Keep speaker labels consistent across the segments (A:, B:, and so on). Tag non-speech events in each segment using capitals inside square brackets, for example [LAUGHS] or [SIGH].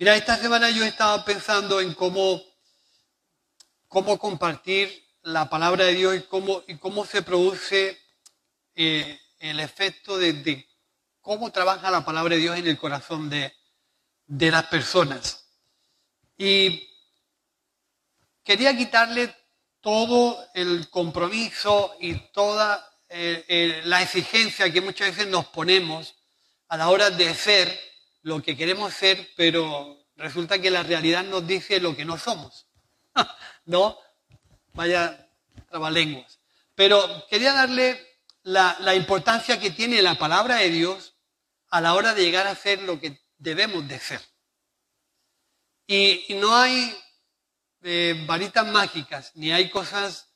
A: Mira, esta semana yo estaba pensando en cómo cómo compartir la palabra de Dios y cómo, y cómo se produce eh, el efecto de, cómo trabaja la palabra de Dios en el corazón de, las personas. Y quería quitarle todo el compromiso y toda eh, eh, la exigencia que muchas veces nos ponemos a la hora de ser lo que queremos ser, pero resulta que la realidad nos dice lo que no somos. [LAUGHS] ¿no? Vaya trabalenguas. Pero quería darle la, importancia que tiene la palabra de Dios a la hora de llegar a ser lo que debemos de ser. Y, no hay eh, varitas mágicas, ni hay cosas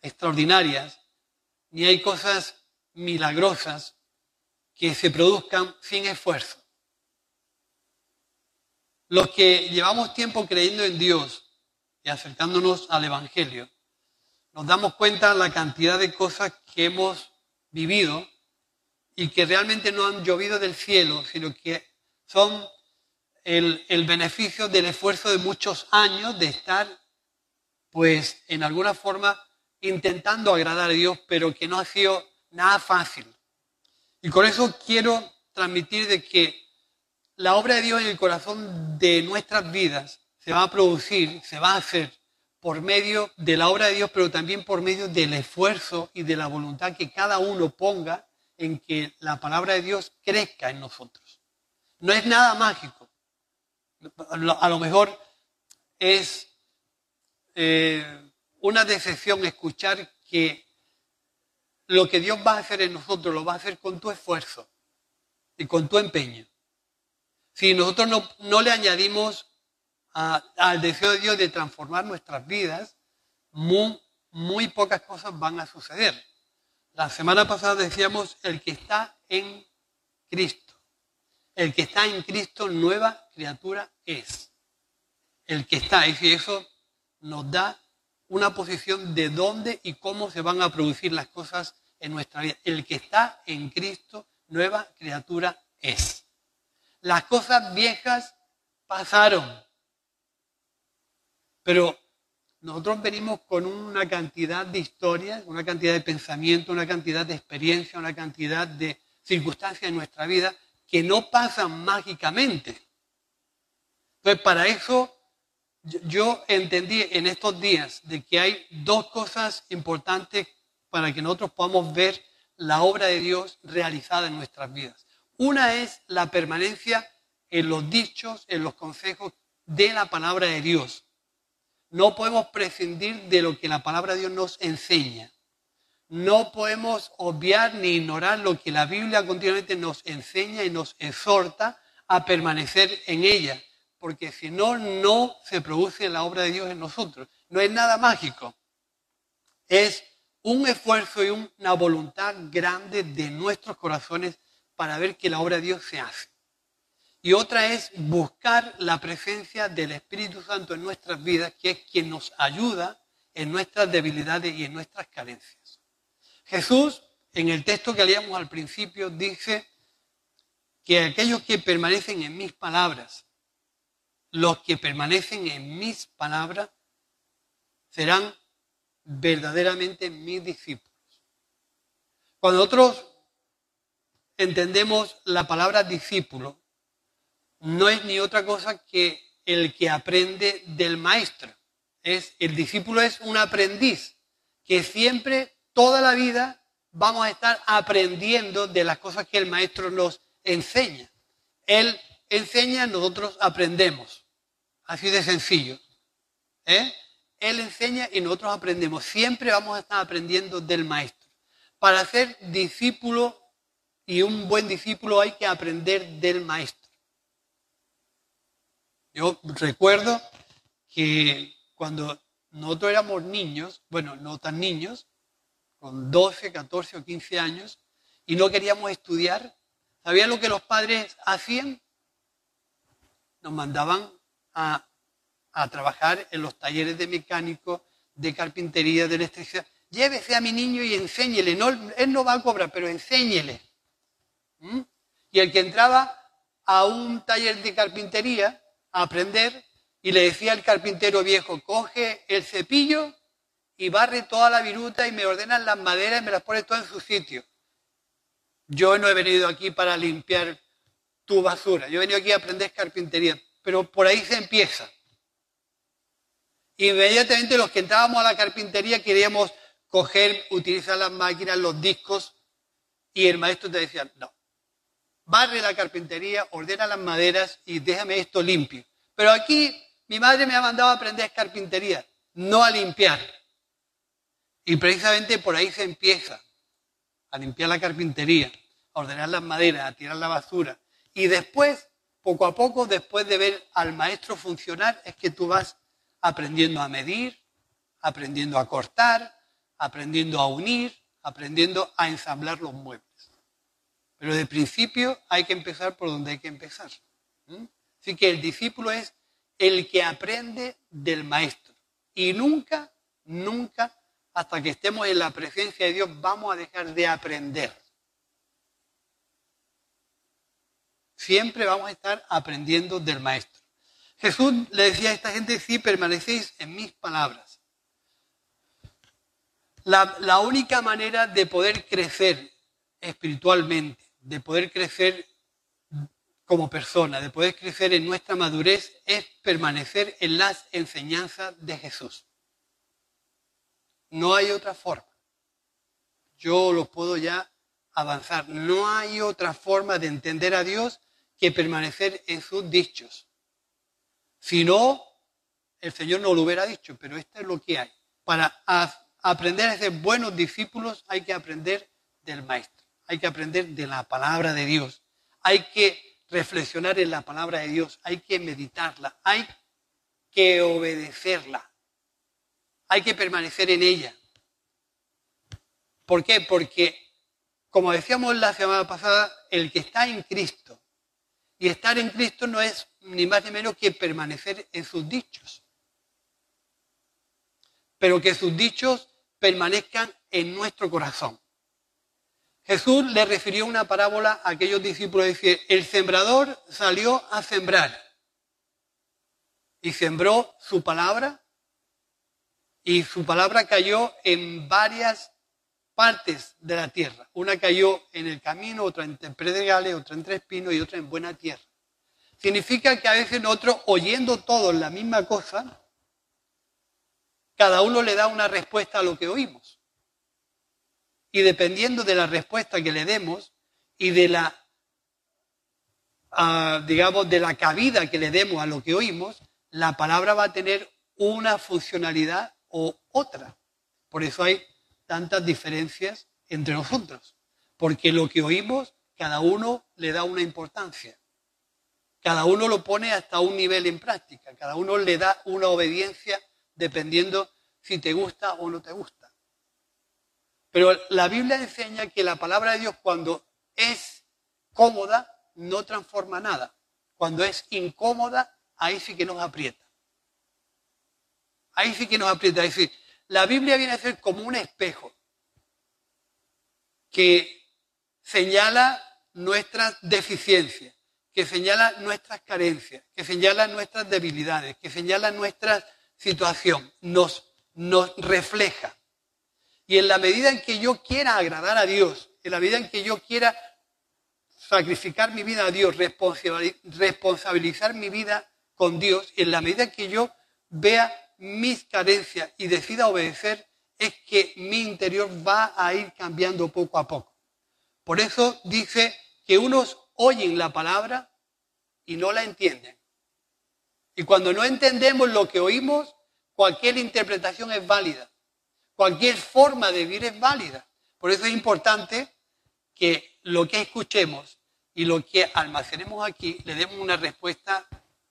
A: extraordinarias, ni hay cosas milagrosas que se produzcan sin esfuerzo. Los que llevamos tiempo creyendo en Dios y acercándonos al Evangelio, nos damos cuenta la cantidad de cosas que hemos vivido y que realmente no han llovido del cielo, sino que son el, el beneficio del esfuerzo de muchos años de estar, pues, en alguna forma intentando agradar a Dios, pero que no ha sido nada fácil. Y con eso quiero transmitir de que la obra de Dios en el corazón de nuestras vidas se va a producir, se va a hacer por medio de la obra de Dios, pero también por medio del esfuerzo y de la voluntad que cada uno ponga en que la palabra de Dios crezca en nosotros. No es nada mágico. A lo mejor es eh, una decepción escuchar que lo que Dios va a hacer en nosotros lo va a hacer con tu esfuerzo y con tu empeño. Si nosotros no, no le añadimos al deseo de Dios de transformar nuestras vidas, muy, muy pocas cosas van a suceder. La semana pasada decíamos el que está en Cristo. El que está en Cristo, nueva criatura es. El que está, y eso nos da una posición de dónde y cómo se van a producir las cosas en nuestra vida. El que está en Cristo, nueva criatura es. Las cosas viejas pasaron. Pero nosotros venimos con una cantidad de historias, una cantidad de pensamientos, una cantidad de experiencia, una cantidad de circunstancias en nuestra vida que no pasan mágicamente. Entonces, para eso yo entendí en estos días de que hay dos cosas importantes para que nosotros podamos ver la obra de Dios realizada en nuestras vidas. Una es la permanencia en los dichos, en los consejos de la palabra de Dios. No podemos prescindir de lo que la palabra de Dios nos enseña. No podemos obviar ni ignorar lo que la Biblia continuamente nos enseña y nos exhorta a permanecer en ella, porque si no, no se produce la obra de Dios en nosotros. No es nada mágico. Es un esfuerzo y una voluntad grande de nuestros corazones para ver que la obra de Dios se hace y otra es buscar la presencia del Espíritu Santo en nuestras vidas, que es quien nos ayuda en nuestras debilidades y en nuestras carencias. Jesús, en el texto que leíamos al principio, dice que aquellos que permanecen en mis palabras, los que permanecen en mis palabras, serán verdaderamente mis discípulos. Cuando nosotros entendemos la palabra discípulo, no es ni otra cosa que el que aprende del maestro. Es, el discípulo es un aprendiz que siempre, toda la vida, vamos a estar aprendiendo de las cosas que el maestro nos enseña. Él enseña, nosotros aprendemos. Así de sencillo. ¿Eh? Él enseña y nosotros aprendemos. Siempre vamos a estar aprendiendo del maestro. Para ser discípulo y un buen discípulo hay que aprender del maestro. Yo recuerdo que cuando nosotros éramos niños, bueno, no tan niños, con 12, 14 o 15 años, y no queríamos estudiar, ¿sabían lo que los padres hacían? Nos mandaban a, a trabajar en los talleres de mecánico, de carpintería, de electricidad. Llévese a mi niño y enséñele. No, él no va a cobrar, pero enséñele. ¿Mm? Y el que entraba a un taller de carpintería a aprender y le decía al carpintero viejo, coge el cepillo y barre toda la viruta y me ordenan las maderas y me las pone todas en su sitio. Yo no he venido aquí para limpiar tu basura, yo he venido aquí a aprender carpintería, pero por ahí se empieza. Inmediatamente los que entrábamos a la carpintería queríamos coger, utilizar las máquinas, los discos, y el maestro te decía, no, barre la carpintería, ordena las maderas y déjame esto limpio. Pero aquí mi madre me ha mandado a aprender carpintería, no a limpiar. Y precisamente por ahí se empieza a limpiar la carpintería, a ordenar las maderas, a tirar la basura. Y después, poco a poco, después de ver al maestro funcionar, es que tú vas aprendiendo a medir, aprendiendo a cortar, aprendiendo a unir, aprendiendo a ensamblar los muebles. Pero de principio hay que empezar por donde hay que empezar. Así que el discípulo es el que aprende del maestro. Y nunca, nunca, hasta que estemos en la presencia de Dios, vamos a dejar de aprender. Siempre vamos a estar aprendiendo del maestro. Jesús le decía a esta gente, si permanecéis en mis palabras. La, la única manera de poder crecer espiritualmente, de poder crecer como persona, de poder crecer en nuestra madurez, es permanecer en las enseñanzas de Jesús. No hay otra forma. Yo lo puedo ya avanzar. No hay otra forma de entender a Dios que permanecer en sus dichos. Si no, el Señor no lo hubiera dicho, pero esto es lo que hay. Para aprender a ser buenos discípulos hay que aprender del Maestro hay que aprender de la palabra de Dios, hay que reflexionar en la palabra de Dios, hay que meditarla, hay que obedecerla, hay que permanecer en ella. ¿Por qué? Porque, como decíamos la semana pasada, el que está en Cristo, y estar en Cristo no es ni más ni menos que permanecer en sus dichos, pero que sus dichos permanezcan en nuestro corazón. Jesús le refirió una parábola a aquellos discípulos. Dice, el sembrador salió a sembrar y sembró su palabra y su palabra cayó en varias partes de la tierra. Una cayó en el camino, otra entre predegales, otra entre espinos y otra en buena tierra. Significa que a veces nosotros, oyendo todos la misma cosa, cada uno le da una respuesta a lo que oímos. Y dependiendo de la respuesta que le demos y de la, ah, digamos, de la cabida que le demos a lo que oímos, la palabra va a tener una funcionalidad o otra. Por eso hay tantas diferencias entre nosotros. Porque lo que oímos, cada uno le da una importancia. Cada uno lo pone hasta un nivel en práctica. Cada uno le da una obediencia dependiendo si te gusta o no te gusta. Pero la Biblia enseña que la palabra de Dios cuando es cómoda no transforma nada. Cuando es incómoda, ahí sí que nos aprieta. Ahí sí que nos aprieta. Es decir, la Biblia viene a ser como un espejo que señala nuestras deficiencias, que señala nuestras carencias, que señala nuestras debilidades, que señala nuestra situación, nos, nos refleja. Y en la medida en que yo quiera agradar a Dios, en la medida en que yo quiera sacrificar mi vida a Dios, responsabilizar mi vida con Dios, en la medida en que yo vea mis carencias y decida obedecer, es que mi interior va a ir cambiando poco a poco. Por eso dice que unos oyen la palabra y no la entienden. Y cuando no entendemos lo que oímos, cualquier interpretación es válida. Cualquier forma de vivir es válida. Por eso es importante que lo que escuchemos y lo que almacenemos aquí le demos una respuesta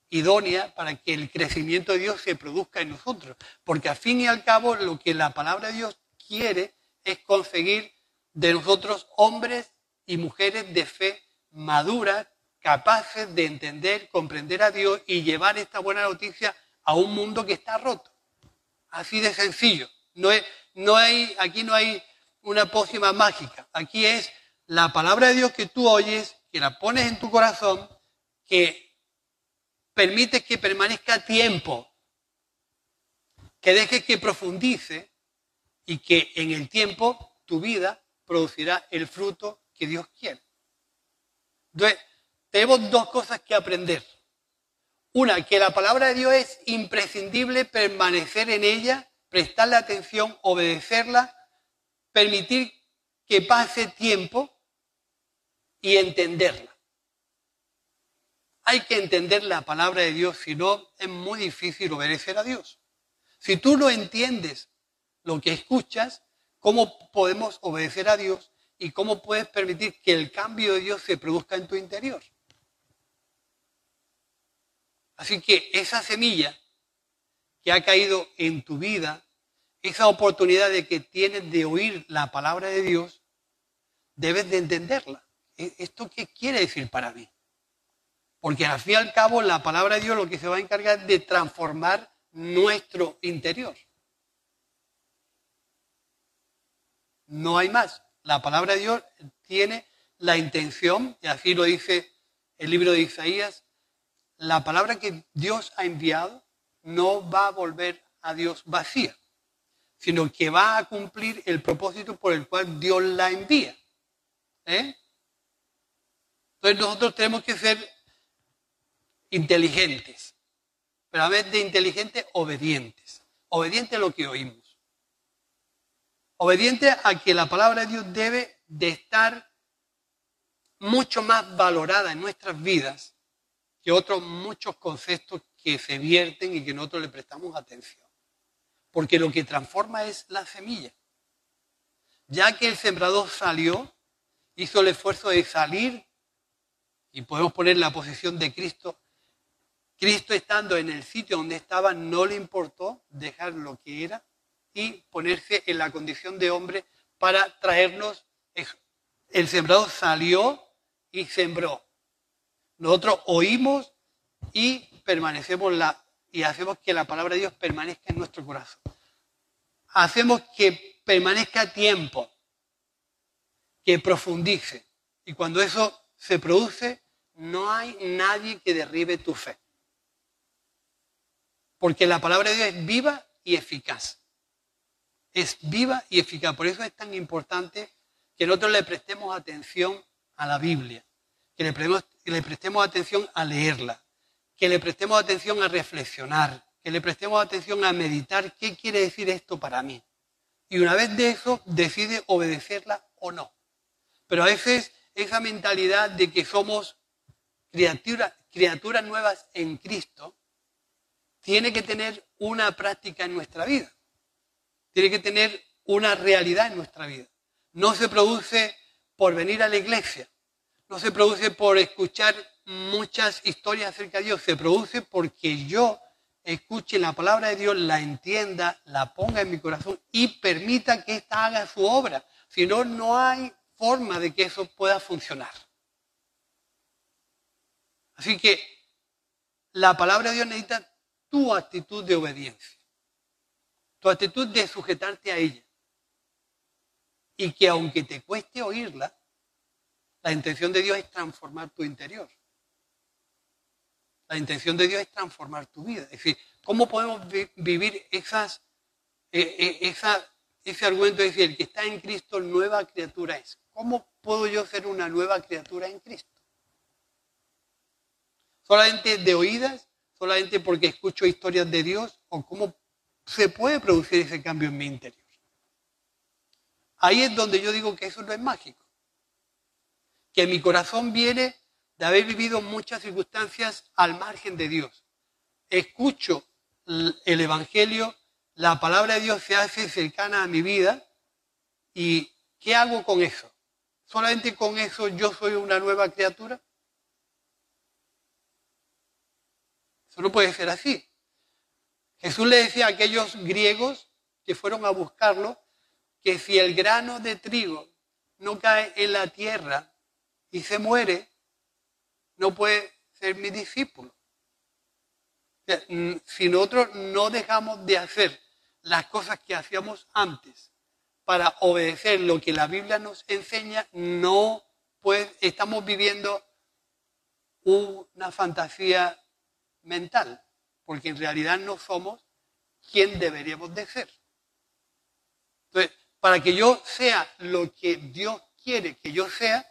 A: idónea para que el crecimiento de Dios se produzca en nosotros. Porque al fin y al cabo lo que la palabra de Dios quiere es conseguir de nosotros hombres y mujeres de fe maduras, capaces de entender, comprender a Dios y llevar esta buena noticia a un mundo que está roto. Así de sencillo. No, no hay, aquí no hay una pócima mágica. Aquí es la palabra de Dios que tú oyes, que la pones en tu corazón, que permite que permanezca tiempo, que dejes que profundice y que en el tiempo tu vida producirá el fruto que Dios quiere. Entonces, tenemos dos cosas que aprender. Una, que la palabra de Dios es imprescindible permanecer en ella, prestarle atención, obedecerla, permitir que pase tiempo y entenderla. Hay que entender la palabra de Dios, si no es muy difícil obedecer a Dios. Si tú no entiendes lo que escuchas, ¿cómo podemos obedecer a Dios y cómo puedes permitir que el cambio de Dios se produzca en tu interior? Así que esa semilla que ha caído en tu vida, esa oportunidad de que tienes de oír la palabra de Dios, debes de entenderla. ¿E-, ¿Esto qué quiere decir para mí? Porque al fin y al cabo la palabra de Dios lo que se va a encargar de transformar nuestro interior. No hay más. La palabra de Dios tiene la intención, y así lo dice el libro de Isaías, la palabra que Dios ha enviado no va a volver a Dios vacía, sino que va a cumplir el propósito por el cual Dios la envía. ¿Eh? Entonces nosotros tenemos que ser inteligentes, pero a vez de inteligentes, obedientes. Obedientes a lo que oímos. Obedientes a que la palabra de Dios debe de estar mucho más valorada en nuestras vidas que otros muchos conceptos que se vierten y que nosotros le prestamos atención. Porque lo que transforma es la semilla. Ya que el sembrador salió, hizo el esfuerzo de salir, y podemos poner la posición de Cristo, Cristo estando en el sitio donde estaba, no le importó dejar lo que era y ponerse en la condición de hombre para traernos. El sembrador salió y sembró. Nosotros oímos y permanecemos la, y hacemos que la palabra de Dios permanezca en nuestro corazón. Hacemos que permanezca tiempo, que profundice. Y cuando eso se produce, no hay nadie que derribe tu fe. Porque la palabra de Dios es viva y eficaz. Es viva y eficaz. Por eso es tan importante que nosotros le prestemos atención a la Biblia, que le prestemos, que le prestemos atención a leerla, que le prestemos atención a reflexionar, que le prestemos atención a meditar qué quiere decir esto para mí. Y una vez de eso, decide obedecerla o no. Pero a veces esa mentalidad de que somos criaturas nuevas en Cristo, tiene que tener una práctica en nuestra vida. Tiene que tener una realidad en nuestra vida. No se produce por venir a la iglesia. No se produce por escuchar muchas historias acerca de Dios. Se produce porque yo escuche la palabra de Dios, la entienda, la ponga en mi corazón y permita que ésta haga su obra. Si no, no hay forma de que eso pueda funcionar. Así que la palabra de Dios necesita tu actitud de obediencia, tu actitud de sujetarte a ella. Y que aunque te cueste oírla, la intención de Dios es transformar tu interior. La intención de Dios es transformar tu vida. Es decir, ¿cómo podemos vivir eh, eh, ese argumento de decir, el que está en Cristo, nueva criatura es? ¿Cómo puedo yo ser una nueva criatura en Cristo? ¿Solamente de oídas? solamente porque escucho historias de Dios o cómo se puede producir ese cambio en mi interior. Ahí es donde yo digo que eso no es mágico. Que mi corazón viene de haber vivido muchas circunstancias al margen de Dios. Escucho el Evangelio, la palabra de Dios se hace cercana a mi vida y ¿qué hago con eso? ¿Solamente con eso yo soy una nueva criatura? Eso no puede ser así. Jesús le decía a aquellos griegos que fueron a buscarlo que si el grano de trigo no cae en la tierra y se muere, no puede ser mi discípulo. Si nosotros no dejamos de hacer las cosas que hacíamos antes para obedecer lo que la Biblia nos enseña, no pues estamos viviendo una fantasía mental, porque en realidad no somos quien deberíamos de ser. Entonces, para que yo sea lo que Dios quiere que yo sea,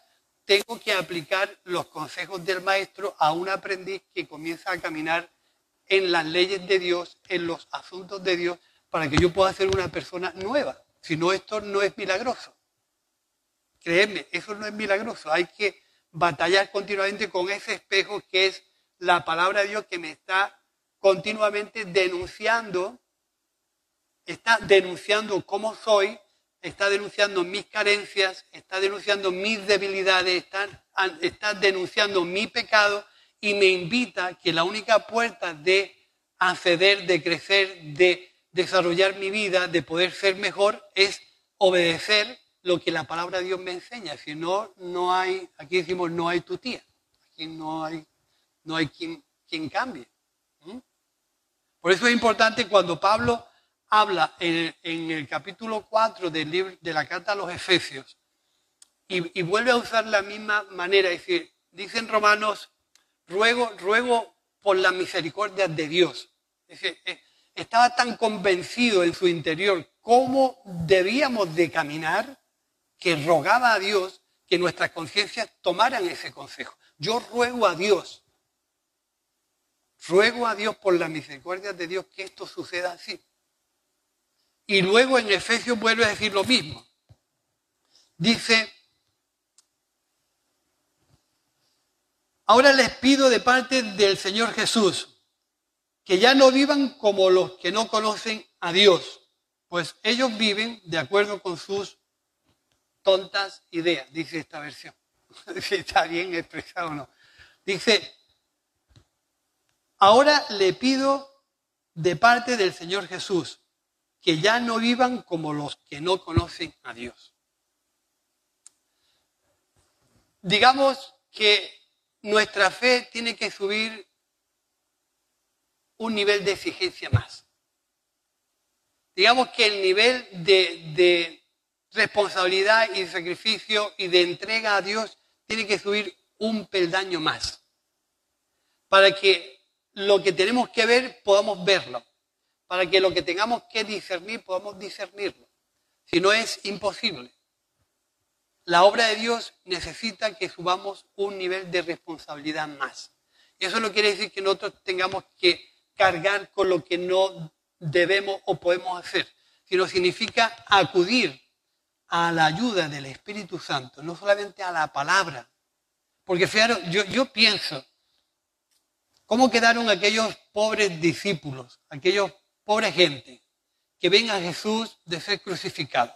A: tengo que aplicar los consejos del maestro a un aprendiz que comienza a caminar en las leyes de Dios, en los asuntos de Dios, para que yo pueda ser una persona nueva. Si no, esto no es milagroso. Créeme, eso no es milagroso. Hay que batallar continuamente con ese espejo que es la palabra de Dios que me está continuamente denunciando, está denunciando cómo soy, está denunciando mis carencias, está denunciando mis debilidades, está, está denunciando mi pecado y me invita que la única puerta de acceder, de crecer, de desarrollar mi vida, de poder ser mejor, es obedecer lo que la palabra de Dios me enseña. Si no, no hay, aquí decimos, no hay tu tía. Aquí no hay, no hay quien, quien cambie. Por eso es importante cuando Pablo habla en, el capítulo 4 del libro, de la carta a los Efesios y, vuelve a usar la misma manera. Es decir, dicen Romanos, ruego, ruego por la misericordia de Dios. Eh, estaba tan convencido en su interior cómo debíamos de caminar que rogaba a Dios que nuestras conciencias tomaran ese consejo. Yo ruego a Dios, ruego a Dios por la misericordia de Dios que esto suceda así. Y luego en Efesios vuelve a decir lo mismo. Dice, ahora les pido de parte del Señor Jesús que ya no vivan como los que no conocen a Dios, pues ellos viven de acuerdo con sus tontas ideas, dice esta versión. [LAUGHS] si está bien expresado o no. Dice, ahora le pido de parte del Señor Jesús que ya no vivan como los que no conocen a Dios. Digamos que nuestra fe tiene que subir un nivel de exigencia más. Digamos que el nivel de, de responsabilidad y sacrificio y de entrega a Dios tiene que subir un peldaño más. Para que lo que tenemos que ver podamos verlo. Para que lo que tengamos que discernir podamos discernirlo. Si no es imposible. La obra de Dios necesita que subamos un nivel de responsabilidad más. Eso no quiere decir que nosotros tengamos que cargar con lo que no debemos o podemos hacer, sino significa acudir a la ayuda del Espíritu Santo, no solamente a la palabra. Porque fíjate, yo, yo pienso, ¿cómo quedaron aquellos pobres discípulos, aquellos pobres gente que ven a Jesús de ser crucificado?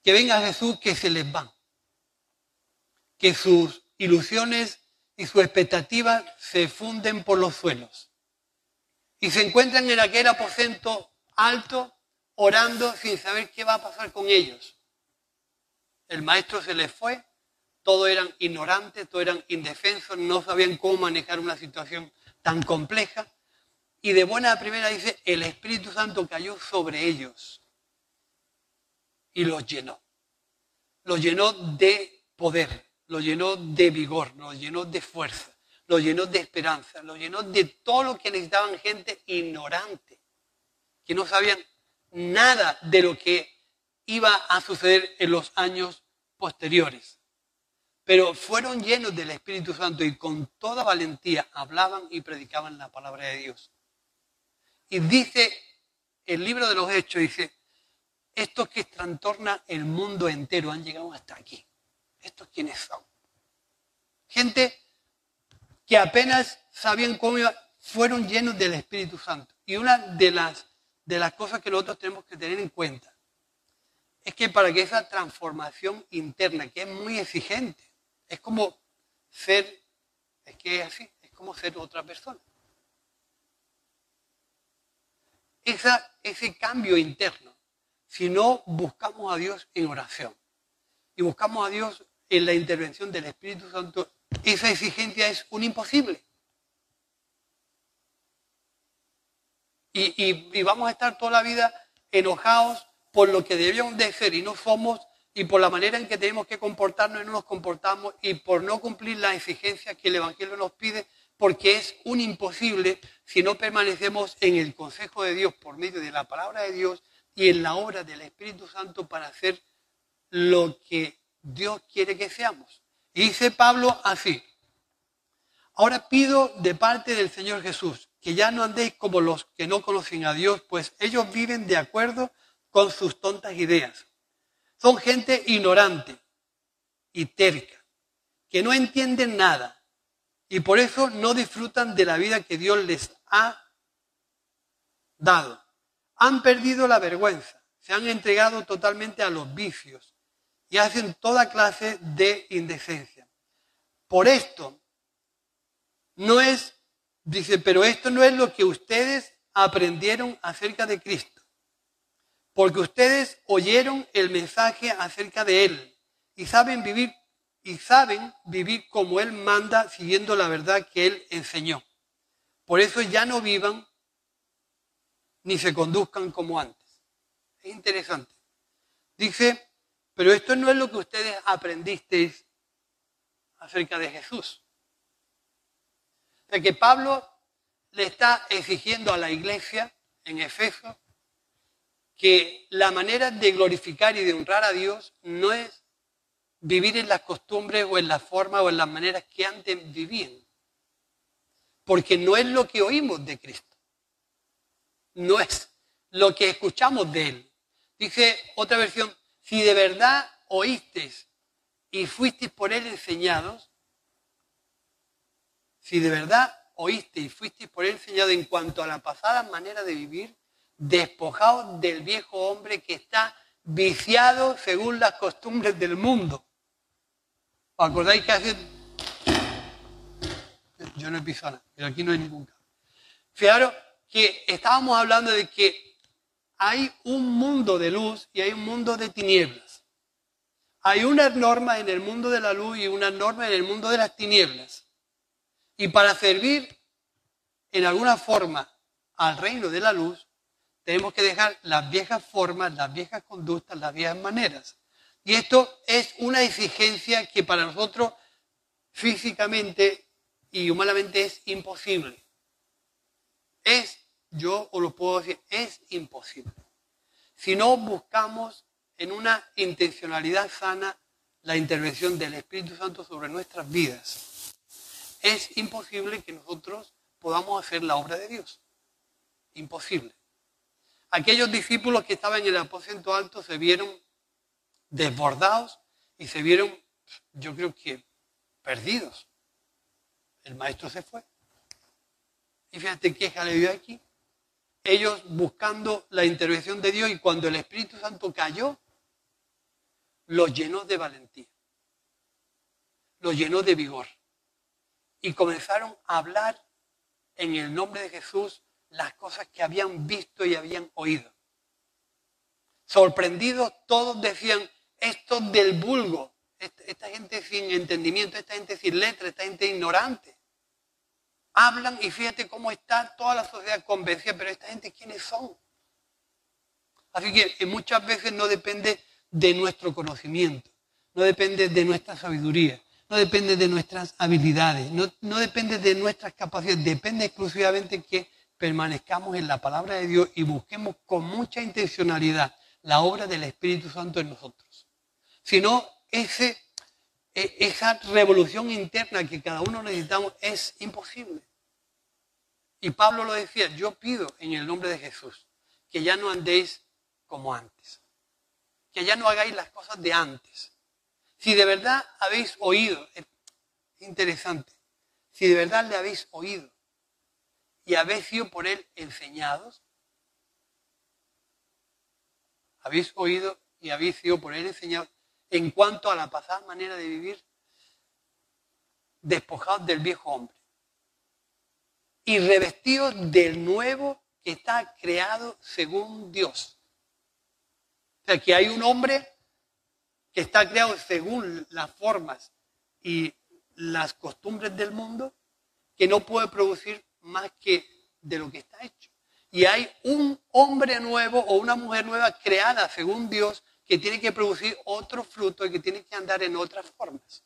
A: Que ven a Jesús que se les va, que sus ilusiones y sus expectativas se funden por los suelos y se encuentran en aquel aposento alto orando sin saber qué va a pasar con ellos. El maestro se les fue, todos eran ignorantes, todos eran indefensos, no sabían cómo manejar una situación tan compleja. Y de buena primera dice, el Espíritu Santo cayó sobre ellos y los llenó. Los llenó de poder, los llenó de vigor, los llenó de fuerza, los llenó de esperanza, los llenó de todo lo que necesitaban gente ignorante, que no sabían nada de lo que iba a suceder en los años posteriores. Pero fueron llenos del Espíritu Santo y con toda valentía hablaban y predicaban la palabra de Dios. Y dice el libro de los Hechos, dice, estos que trastornan el mundo entero han llegado hasta aquí. ¿Estos quiénes son? Gente que apenas sabían cómo iba, fueron llenos del Espíritu Santo. Y una de las de las cosas que nosotros tenemos que tener en cuenta es que para que esa transformación interna, que es muy exigente, es como ser, es que es así, es como ser otra persona. Esa, ese cambio interno, si no buscamos a Dios en oración y buscamos a Dios en la intervención del Espíritu Santo, esa exigencia es un imposible. Y, vamos a estar toda la vida enojados por lo que debíamos de ser y no somos, y por la manera en que tenemos que comportarnos y no nos comportamos, y por no cumplir las exigencias que el Evangelio nos pide, porque es un imposible si no permanecemos en el consejo de Dios por medio de la palabra de Dios y en la obra del Espíritu Santo para hacer lo que Dios quiere que seamos. Y dice Pablo así, ahora pido de parte del Señor Jesús que ya no andéis como los que no conocen a Dios, pues ellos viven de acuerdo con sus tontas ideas. Son gente ignorante y terca, que no entienden nada y por eso no disfrutan de la vida que Dios les ha dado. Han perdido la vergüenza, se han entregado totalmente a los vicios y hacen toda clase de indecencia. Por esto, no es Dice, pero esto no es lo que ustedes aprendieron acerca de Cristo, porque ustedes oyeron el mensaje acerca de Él y saben vivir y saben vivir como Él manda siguiendo la verdad que Él enseñó. Por eso ya no vivan ni se conduzcan como antes. Es interesante. Dice, pero esto no es lo que ustedes aprendisteis acerca de Jesús que Pablo le está exigiendo a la iglesia en Efeso que la manera de glorificar y de honrar a Dios no es vivir en las costumbres o en las formas o en las maneras que antes vivían. Porque no es lo que oímos de Cristo. No es lo que escuchamos de Él. Dice otra versión, si de verdad oísteis y fuisteis por Él enseñados, si de verdad oíste y fuiste por él enseñado en cuanto a la pasada manera de vivir, despojado del viejo hombre que está viciado según las costumbres del mundo. ¿Os acordáis que hace... Yo no he pisado pero aquí no hay ningún. Fijaros que estábamos hablando de que hay un mundo de luz y hay un mundo de tinieblas. Hay unas normas en el mundo de la luz y unas normas en el mundo de las tinieblas. Y para servir en alguna forma al reino de la luz, tenemos que dejar las viejas formas, las viejas conductas, las viejas maneras. Y esto es una exigencia que para nosotros físicamente y humanamente es imposible. Es, yo os lo puedo decir, es imposible. Si no buscamos en una intencionalidad sana la intervención del Espíritu Santo sobre nuestras vidas es imposible que nosotros podamos hacer la obra de Dios. Imposible. Aquellos discípulos que estaban en el aposento alto se vieron desbordados y se vieron, yo creo que, perdidos. El maestro se fue. Y fíjate qué dio aquí. Ellos buscando la intervención de Dios y cuando el Espíritu Santo cayó, los llenó de valentía, los llenó de vigor y comenzaron a hablar en el nombre de Jesús las cosas que habían visto y habían oído. Sorprendidos, todos decían, esto del vulgo, esta gente sin entendimiento, esta gente sin letra, esta gente ignorante. Hablan y fíjate cómo está toda la sociedad convencida, pero esta gente, ¿quiénes son? Así que muchas veces no depende de nuestro conocimiento, no depende de nuestra sabiduría, no depende de nuestras habilidades, no, depende de nuestras capacidades, depende exclusivamente que permanezcamos en la palabra de Dios y busquemos con mucha intencionalidad la obra del Espíritu Santo en nosotros. Si no, ese, e, esa revolución interna que cada uno necesitamos es imposible. Y Pablo lo decía, yo pido en el nombre de Jesús que ya no andéis como antes, que ya no hagáis las cosas de antes, si de verdad habéis oído, es interesante, si de verdad le habéis oído y habéis sido por él enseñados, habéis oído y habéis sido por él enseñados en cuanto a la pasada manera de vivir, despojados del viejo hombre. y revestidos del nuevo que está creado según Dios. O sea, que hay un hombre que está creado según las formas y las costumbres del mundo, que no puede producir más que de lo que está hecho. Y hay un hombre nuevo o una mujer nueva creada según Dios que tiene que producir otro fruto y que tiene que andar en otras formas.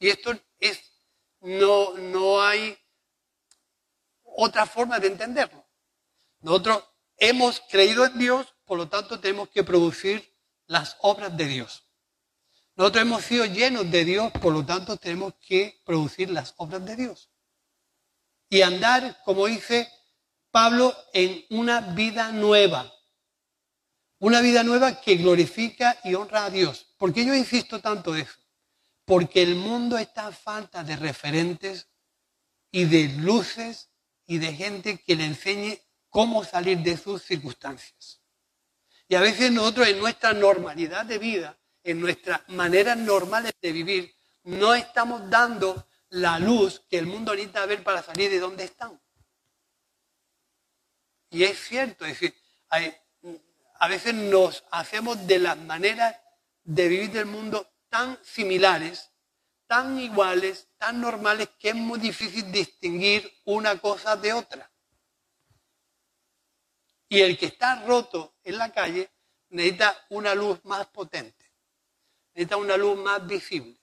A: Y esto es, no, no hay otra forma de entenderlo. Nosotros hemos creído en Dios, por lo tanto tenemos que producir las obras de Dios. Nosotros hemos sido llenos de Dios, por lo tanto tenemos que producir las obras de Dios. Y andar, como dice Pablo, en una vida nueva. Una vida nueva que glorifica y honra a Dios. ¿Por qué yo insisto tanto eso? Porque el mundo está a falta de referentes y de luces y de gente que le enseñe cómo salir de sus circunstancias. Y a veces nosotros en nuestra normalidad de vida, en nuestras maneras normales de vivir, no estamos dando la luz que el mundo necesita ver para salir de donde están. Y es cierto, es decir, a veces nos hacemos de las maneras de vivir del mundo tan similares, tan iguales, tan normales, que es muy difícil distinguir una cosa de otra. Y el que está roto en la calle necesita una luz más potente, necesita una luz más visible,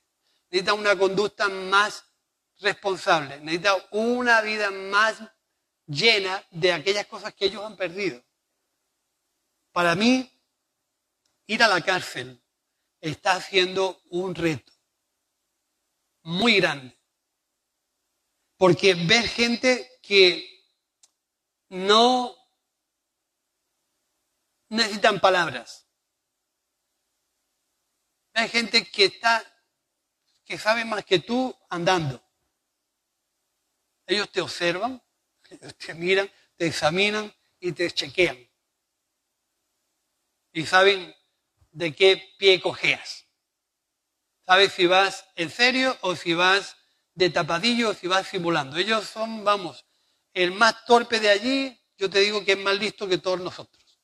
A: necesita una conducta más responsable, necesita una vida más llena de aquellas cosas que ellos han perdido. Para mí, ir a la cárcel está haciendo un reto muy grande. Porque ver gente que no necesitan palabras. Hay gente que está, que sabe más que tú andando. Ellos te observan, [LAUGHS] te miran, te examinan y te chequean. Y saben de qué pie cojeas. Sabes si vas en serio o si vas de tapadillo o si vas simulando. Ellos son, vamos, el más torpe de allí, yo te digo que es más listo que todos nosotros,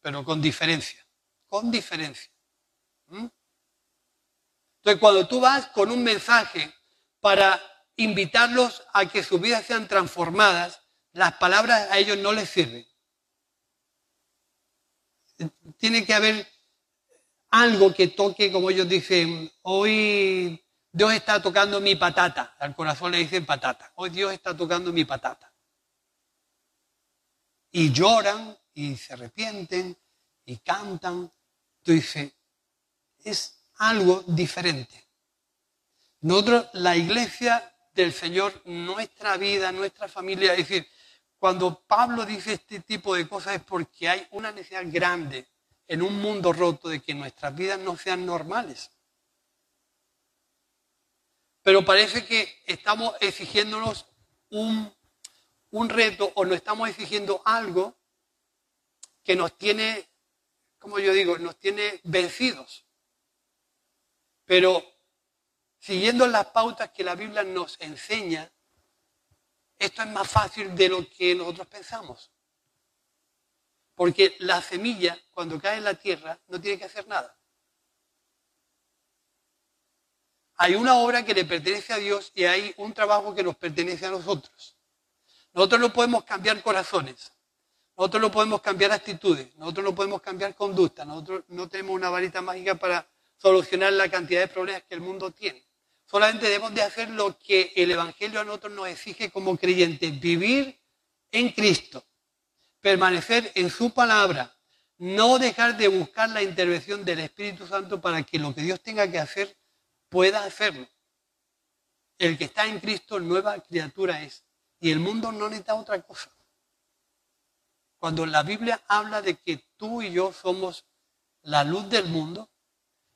A: pero con diferencia, con diferencia. Entonces, cuando tú vas con un mensaje para invitarlos a que sus vidas sean transformadas, las palabras a ellos no les sirven. Tiene que haber algo que toque, como ellos dicen, hoy Dios está tocando mi patata. Al corazón le dicen patata. Hoy Dios está tocando mi patata. Y lloran y se arrepienten y cantan. Tú dices, es algo diferente. Nosotros, la iglesia del Señor, nuestra vida, nuestra familia, es decir, cuando Pablo dice este tipo de cosas es porque hay una necesidad grande en un mundo roto de que nuestras vidas no sean normales. Pero parece que estamos exigiéndonos un, un reto o nos estamos exigiendo algo que nos tiene, como yo digo, nos tiene vencidos. Pero siguiendo las pautas que la Biblia nos enseña, esto es más fácil de lo que nosotros pensamos. Porque la semilla, cuando cae en la tierra, no tiene que hacer nada. Hay una obra que le pertenece a Dios y hay un trabajo que nos pertenece a nosotros. Nosotros no podemos cambiar corazones, nosotros no podemos cambiar actitudes, nosotros no podemos cambiar conducta, nosotros no tenemos una varita mágica para solucionar la cantidad de problemas que el mundo tiene. Solamente debemos de hacer lo que el Evangelio a nosotros nos exige como creyentes, vivir en Cristo permanecer en su palabra, no dejar de buscar la intervención del Espíritu Santo para que lo que Dios tenga que hacer pueda hacerlo. El que está en Cristo, nueva criatura es. Y el mundo no necesita otra cosa. Cuando la Biblia habla de que tú y yo somos la luz del mundo,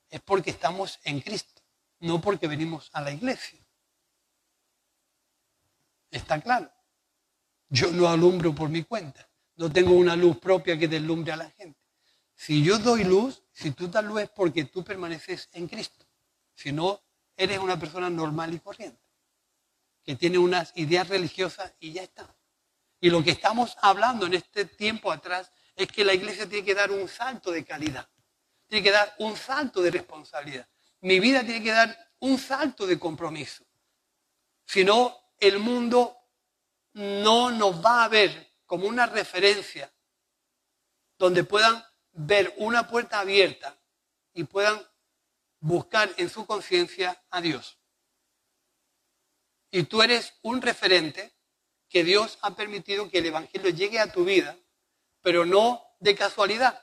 A: es porque estamos en Cristo, no porque venimos a la iglesia. Está claro. Yo no alumbro por mi cuenta. No tengo una luz propia que deslumbre a la gente. Si yo doy luz, si tú das luz es porque tú permaneces en Cristo. Si no, eres una persona normal y corriente. que tiene unas ideas religiosas y ya está. Y lo que estamos hablando en este tiempo atrás es que la iglesia tiene que dar un salto de calidad, tiene que dar un salto de responsabilidad. Mi vida tiene que dar un salto de compromiso. Si no, el mundo no nos va a ver como una referencia donde puedan ver una puerta abierta y puedan buscar en su conciencia a Dios. Y tú eres un referente que Dios ha permitido que el Evangelio llegue a tu vida, pero no de casualidad.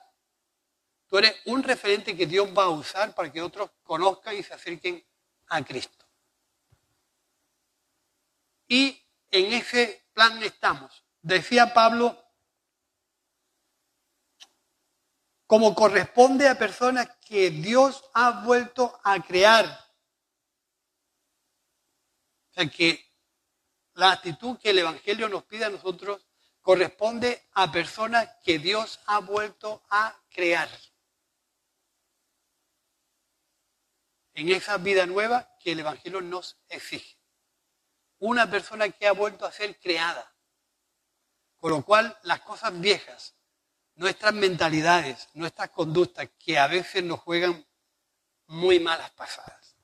A: Tú eres un referente que Dios va a usar para que otros conozcan y se acerquen a Cristo. Y en ese plan estamos. Decía Pablo, como corresponde a personas que Dios ha vuelto a crear. O sea que la actitud que el Evangelio nos pide a nosotros corresponde a personas que Dios ha vuelto a crear. En esa vida nueva que el Evangelio nos exige. Una persona que ha vuelto a ser creada. Con lo cual las cosas viejas, nuestras mentalidades, nuestras conductas, que a veces nos juegan muy malas pasadas,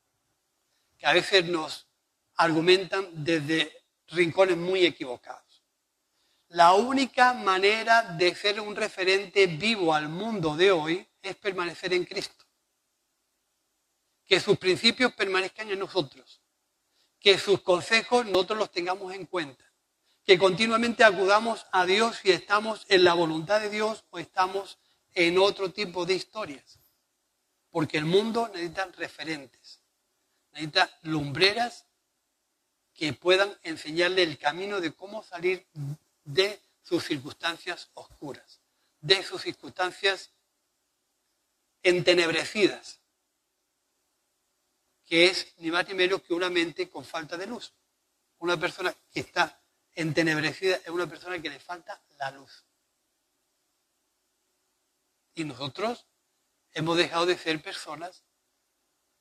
A: que a veces nos argumentan desde rincones muy equivocados. La única manera de ser un referente vivo al mundo de hoy es permanecer en Cristo. Que sus principios permanezcan en nosotros. Que sus consejos nosotros los tengamos en cuenta que continuamente acudamos a Dios si estamos en la voluntad de Dios o estamos en otro tipo de historias. Porque el mundo necesita referentes, necesita lumbreras que puedan enseñarle el camino de cómo salir de sus circunstancias oscuras, de sus circunstancias entenebrecidas, que es ni más ni menos que una mente con falta de luz. Una persona que está entenebrecida es una persona que le falta la luz. Y nosotros hemos dejado de ser personas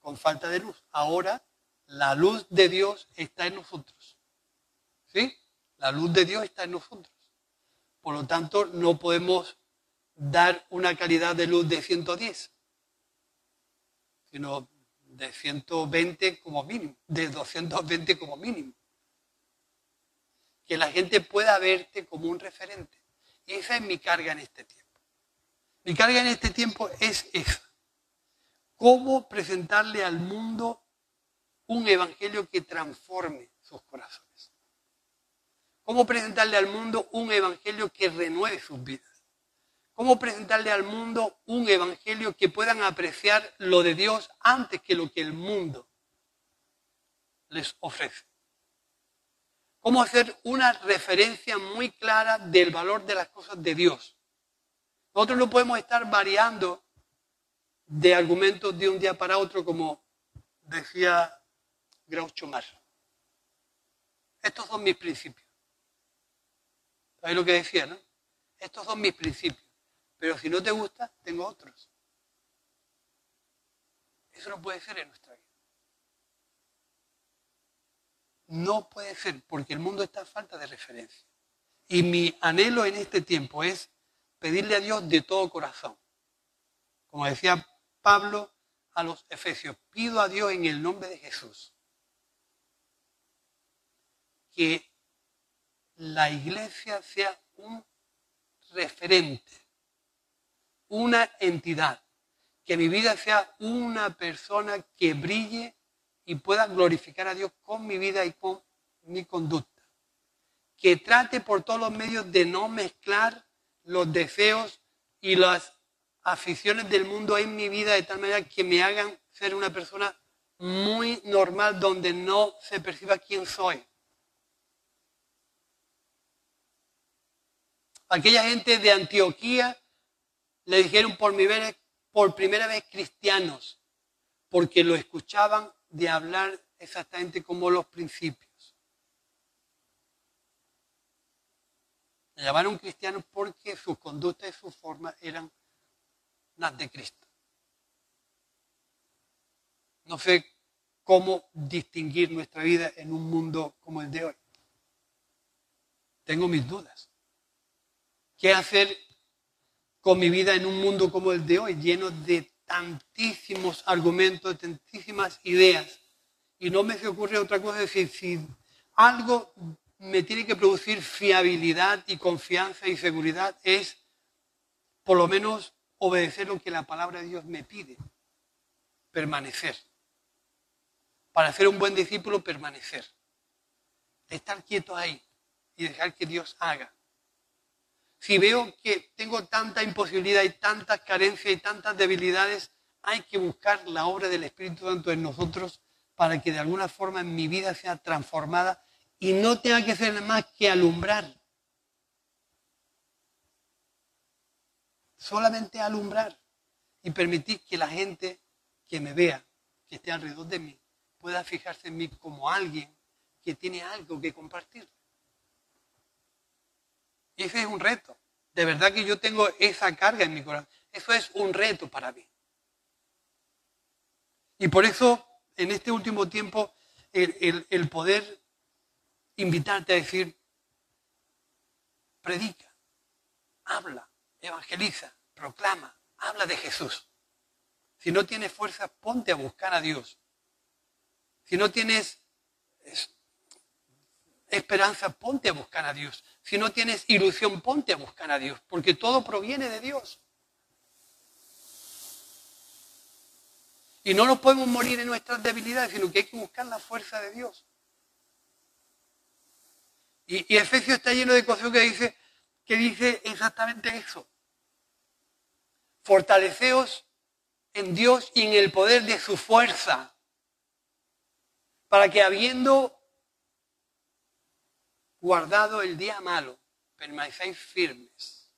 A: con falta de luz. Ahora la luz de Dios está en nosotros. ¿Sí? La luz de Dios está en nosotros. Por lo tanto, no podemos dar una calidad de luz de 110, sino de 120 como mínimo, de 220 como mínimo que la gente pueda verte como un referente. Y esa es mi carga en este tiempo. Mi carga en este tiempo es esa. ¿Cómo presentarle al mundo un evangelio que transforme sus corazones? ¿Cómo presentarle al mundo un evangelio que renueve sus vidas? ¿Cómo presentarle al mundo un evangelio que puedan apreciar lo de Dios antes que lo que el mundo les ofrece? cómo hacer una referencia muy clara del valor de las cosas de Dios. Nosotros no podemos estar variando de argumentos de un día para otro, como decía Groucho Marx. Estos son mis principios. ¿Sabes lo que decía, no? Estos son mis principios. Pero si no te gusta, tengo otros. Eso no puede ser en nuestra vida. No puede ser, porque el mundo está a falta de referencia. Y mi anhelo en este tiempo es pedirle a Dios de todo corazón. Como decía Pablo a los Efesios, pido a Dios en el nombre de Jesús que la iglesia sea un referente, una entidad, que mi vida sea una persona que brille y pueda glorificar a Dios con mi vida y con mi conducta. Que trate por todos los medios de no mezclar los deseos y las aficiones del mundo en mi vida de tal manera que me hagan ser una persona muy normal donde no se perciba quién soy. Aquella gente de Antioquía le dijeron por, mi por primera vez cristianos, porque lo escuchaban de hablar exactamente como los principios. Le llamaron cristianos porque sus conductas y sus formas eran las de Cristo. No sé cómo distinguir nuestra vida en un mundo como el de hoy. Tengo mis dudas. ¿Qué hacer con mi vida en un mundo como el de hoy, lleno de tantísimos argumentos, tantísimas ideas? Y no me se ocurre otra cosa, decir, si algo me tiene que producir fiabilidad y confianza y seguridad, es por lo menos obedecer lo que la palabra de Dios me pide, permanecer. Para ser un buen discípulo, permanecer. Estar quieto ahí y dejar que Dios haga. Si veo que tengo tanta imposibilidad y tantas carencias y tantas debilidades, hay que buscar la obra del Espíritu Santo en nosotros para que de alguna forma mi vida sea transformada y no tenga que ser más que alumbrar. Solamente alumbrar y permitir que la gente que me vea, que esté alrededor de mí, pueda fijarse en mí como alguien que tiene algo que compartir. Y ese es un reto. De verdad que yo tengo esa carga en mi corazón. Eso es un reto para mí. Y por eso, en este último tiempo, el, poder invitarte a decir, predica, habla, evangeliza, proclama, habla de Jesús. Si no tienes fuerza, ponte a buscar a Dios. Si no tienes esperanza, ponte a buscar a Dios. Si no tienes ilusión, ponte a buscar a Dios, porque todo proviene de Dios. Y no nos podemos morir en nuestras debilidades, sino que hay que buscar la fuerza de Dios. Y, y Efesios está lleno de cosas que dice, que dice exactamente eso. Fortaleceos en Dios y en el poder de su fuerza, para que habiendo guardado el día malo, permanecéis firmes.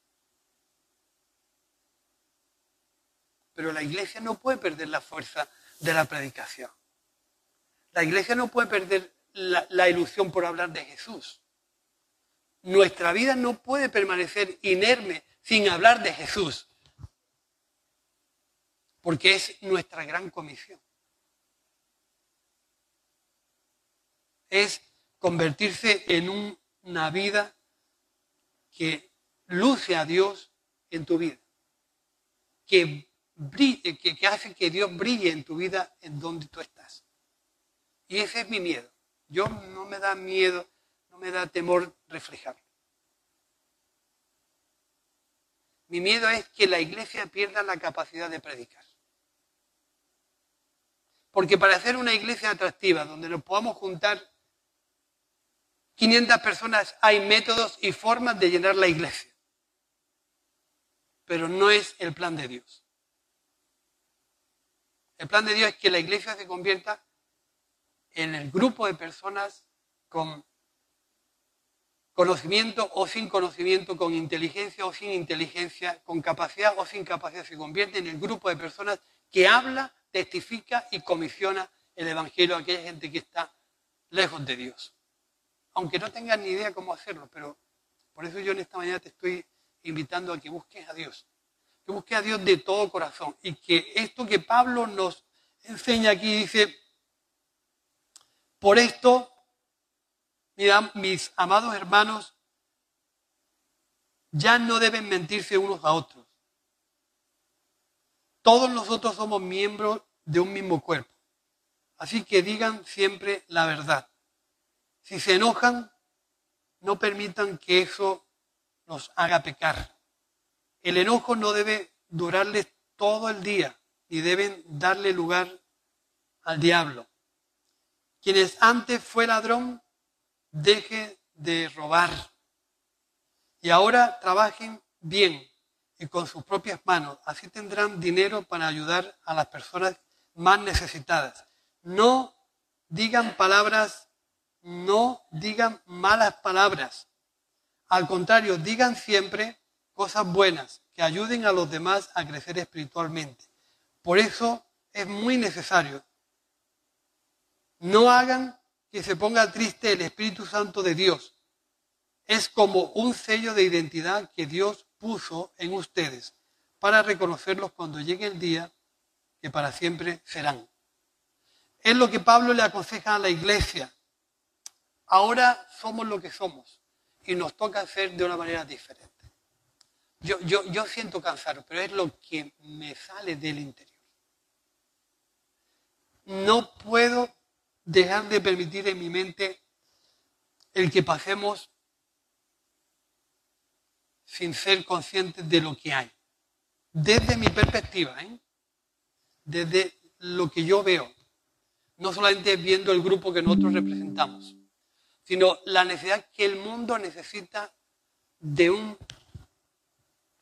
A: Pero la iglesia no puede perder la fuerza de la predicación. La iglesia no puede perder la, ilusión por hablar de Jesús. Nuestra vida no puede permanecer inerme sin hablar de Jesús, porque es nuestra gran comisión. Es convertirse en una vida que luce a Dios en tu vida, que, que, hace que Dios brille en tu vida en donde tú estás. Y ese es mi miedo. Yo no me da miedo, no me da temor reflejarlo. Mi miedo es que la iglesia pierda la capacidad de predicar. Porque para hacer una iglesia atractiva, donde nos podamos juntar 500 personas, hay métodos y formas de llenar la iglesia. Pero no es el plan de Dios. El plan de Dios es que la iglesia se convierta en el grupo de personas con conocimiento o sin conocimiento, con inteligencia o sin inteligencia, con capacidad o sin capacidad. Se convierte en el grupo de personas que habla, testifica y comisiona el Evangelio a aquella gente que está lejos de Dios aunque no tengas ni idea cómo hacerlo, pero por eso yo en esta mañana te estoy invitando a que busques a Dios, que busques a Dios de todo corazón y que esto que Pablo nos enseña aquí dice, por esto, mis amados hermanos, ya no deben mentirse unos a otros. Todos nosotros somos miembros de un mismo cuerpo. Así que digan siempre la verdad. Si se enojan, no permitan que eso nos haga pecar. El enojo no debe durarles todo el día, ni deben darle lugar al diablo. Quienes antes fue ladrón, deje de robar. Y ahora trabajen bien y con sus propias manos. Así tendrán dinero para ayudar a las personas más necesitadas. No digan palabras no digan malas palabras. Al contrario, digan siempre cosas buenas que ayuden a los demás a crecer espiritualmente. Por eso es muy necesario. No hagan que se ponga triste el Espíritu Santo de Dios. Es como un sello de identidad que Dios puso en ustedes para reconocerlos cuando llegue el día que para siempre serán. Es lo que Pablo le aconseja a la iglesia. Ahora somos lo que somos y nos toca hacer de una manera diferente. Yo, yo, yo siento cansado, pero es lo que me sale del interior. No puedo dejar de permitir en mi mente el que pasemos sin ser conscientes de lo que hay. Desde mi perspectiva, ¿eh? desde lo que yo veo, no solamente viendo el grupo que nosotros representamos, sino la necesidad que el mundo necesita de un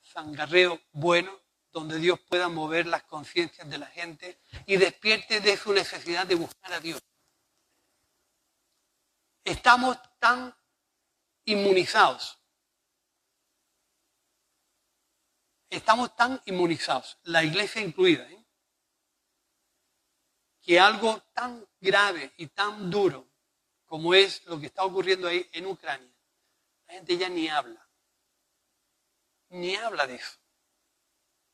A: zangarreo bueno, donde Dios pueda mover las conciencias de la gente y despierte de su necesidad de buscar a Dios. Estamos tan inmunizados. Estamos tan inmunizados, la iglesia incluida, ¿eh? que algo tan grave y tan duro como es lo que está ocurriendo ahí en Ucrania, la gente ya ni habla ni habla de eso.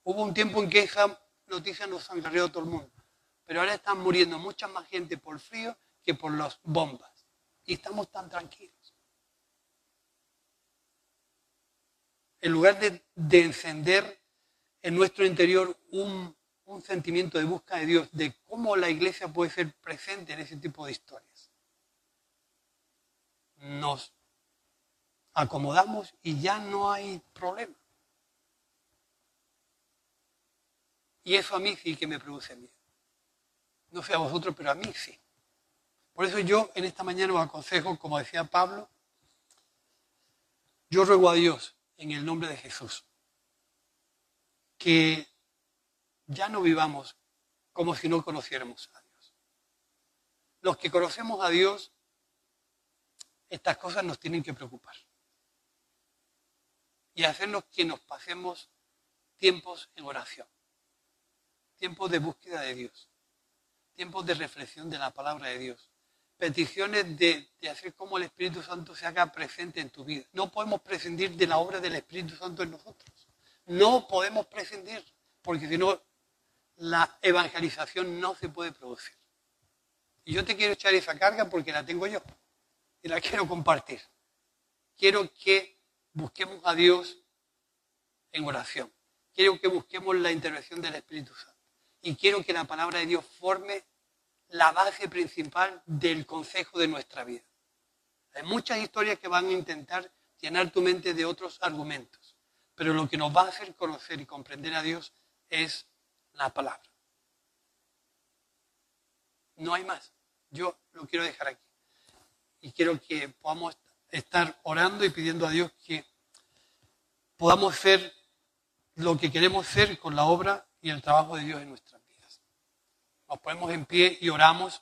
A: Hubo un tiempo en que esa noticia nos encargó a todo el mundo, pero ahora están muriendo mucha más gente por frío que por las bombas. Y estamos tan tranquilos. En lugar de, encender en nuestro interior un, un sentimiento de búsqueda de Dios, de cómo la iglesia puede ser presente en ese tipo de historias, nos acomodamos y ya no hay problema. Y eso a mí sí que me produce miedo. No sé a vosotros, pero a mí sí. Por eso yo en esta mañana os aconsejo, como decía Pablo, yo ruego a Dios en el nombre de Jesús que ya no vivamos como si no conociéramos a Dios. Los que conocemos a Dios, estas cosas nos tienen que preocupar. Y hacernos que nos pasemos tiempos en oración tiempos de búsqueda de Dios, tiempos de reflexión de la palabra de Dios, peticiones de, hacer como el Espíritu Santo se haga presente en tu vida. No podemos prescindir de la obra del Espíritu Santo en nosotros. No podemos prescindir, porque si no, la evangelización no se puede producir. Y yo te quiero echar esa carga porque la tengo yo y la quiero compartir. Quiero que busquemos a Dios en oración. Quiero que busquemos la intervención del Espíritu Santo y quiero que la palabra de Dios forme la base principal del consejo de nuestra vida. Hay muchas historias que van a intentar llenar tu mente de otros argumentos, pero lo que nos va a hacer conocer y comprender a Dios es la palabra. No hay más. Yo lo quiero dejar aquí. Y quiero que podamos estar orando y pidiendo a Dios que podamos ser lo que queremos ser con la obra y el trabajo de Dios en nuestras vidas. Nos ponemos en pie y oramos.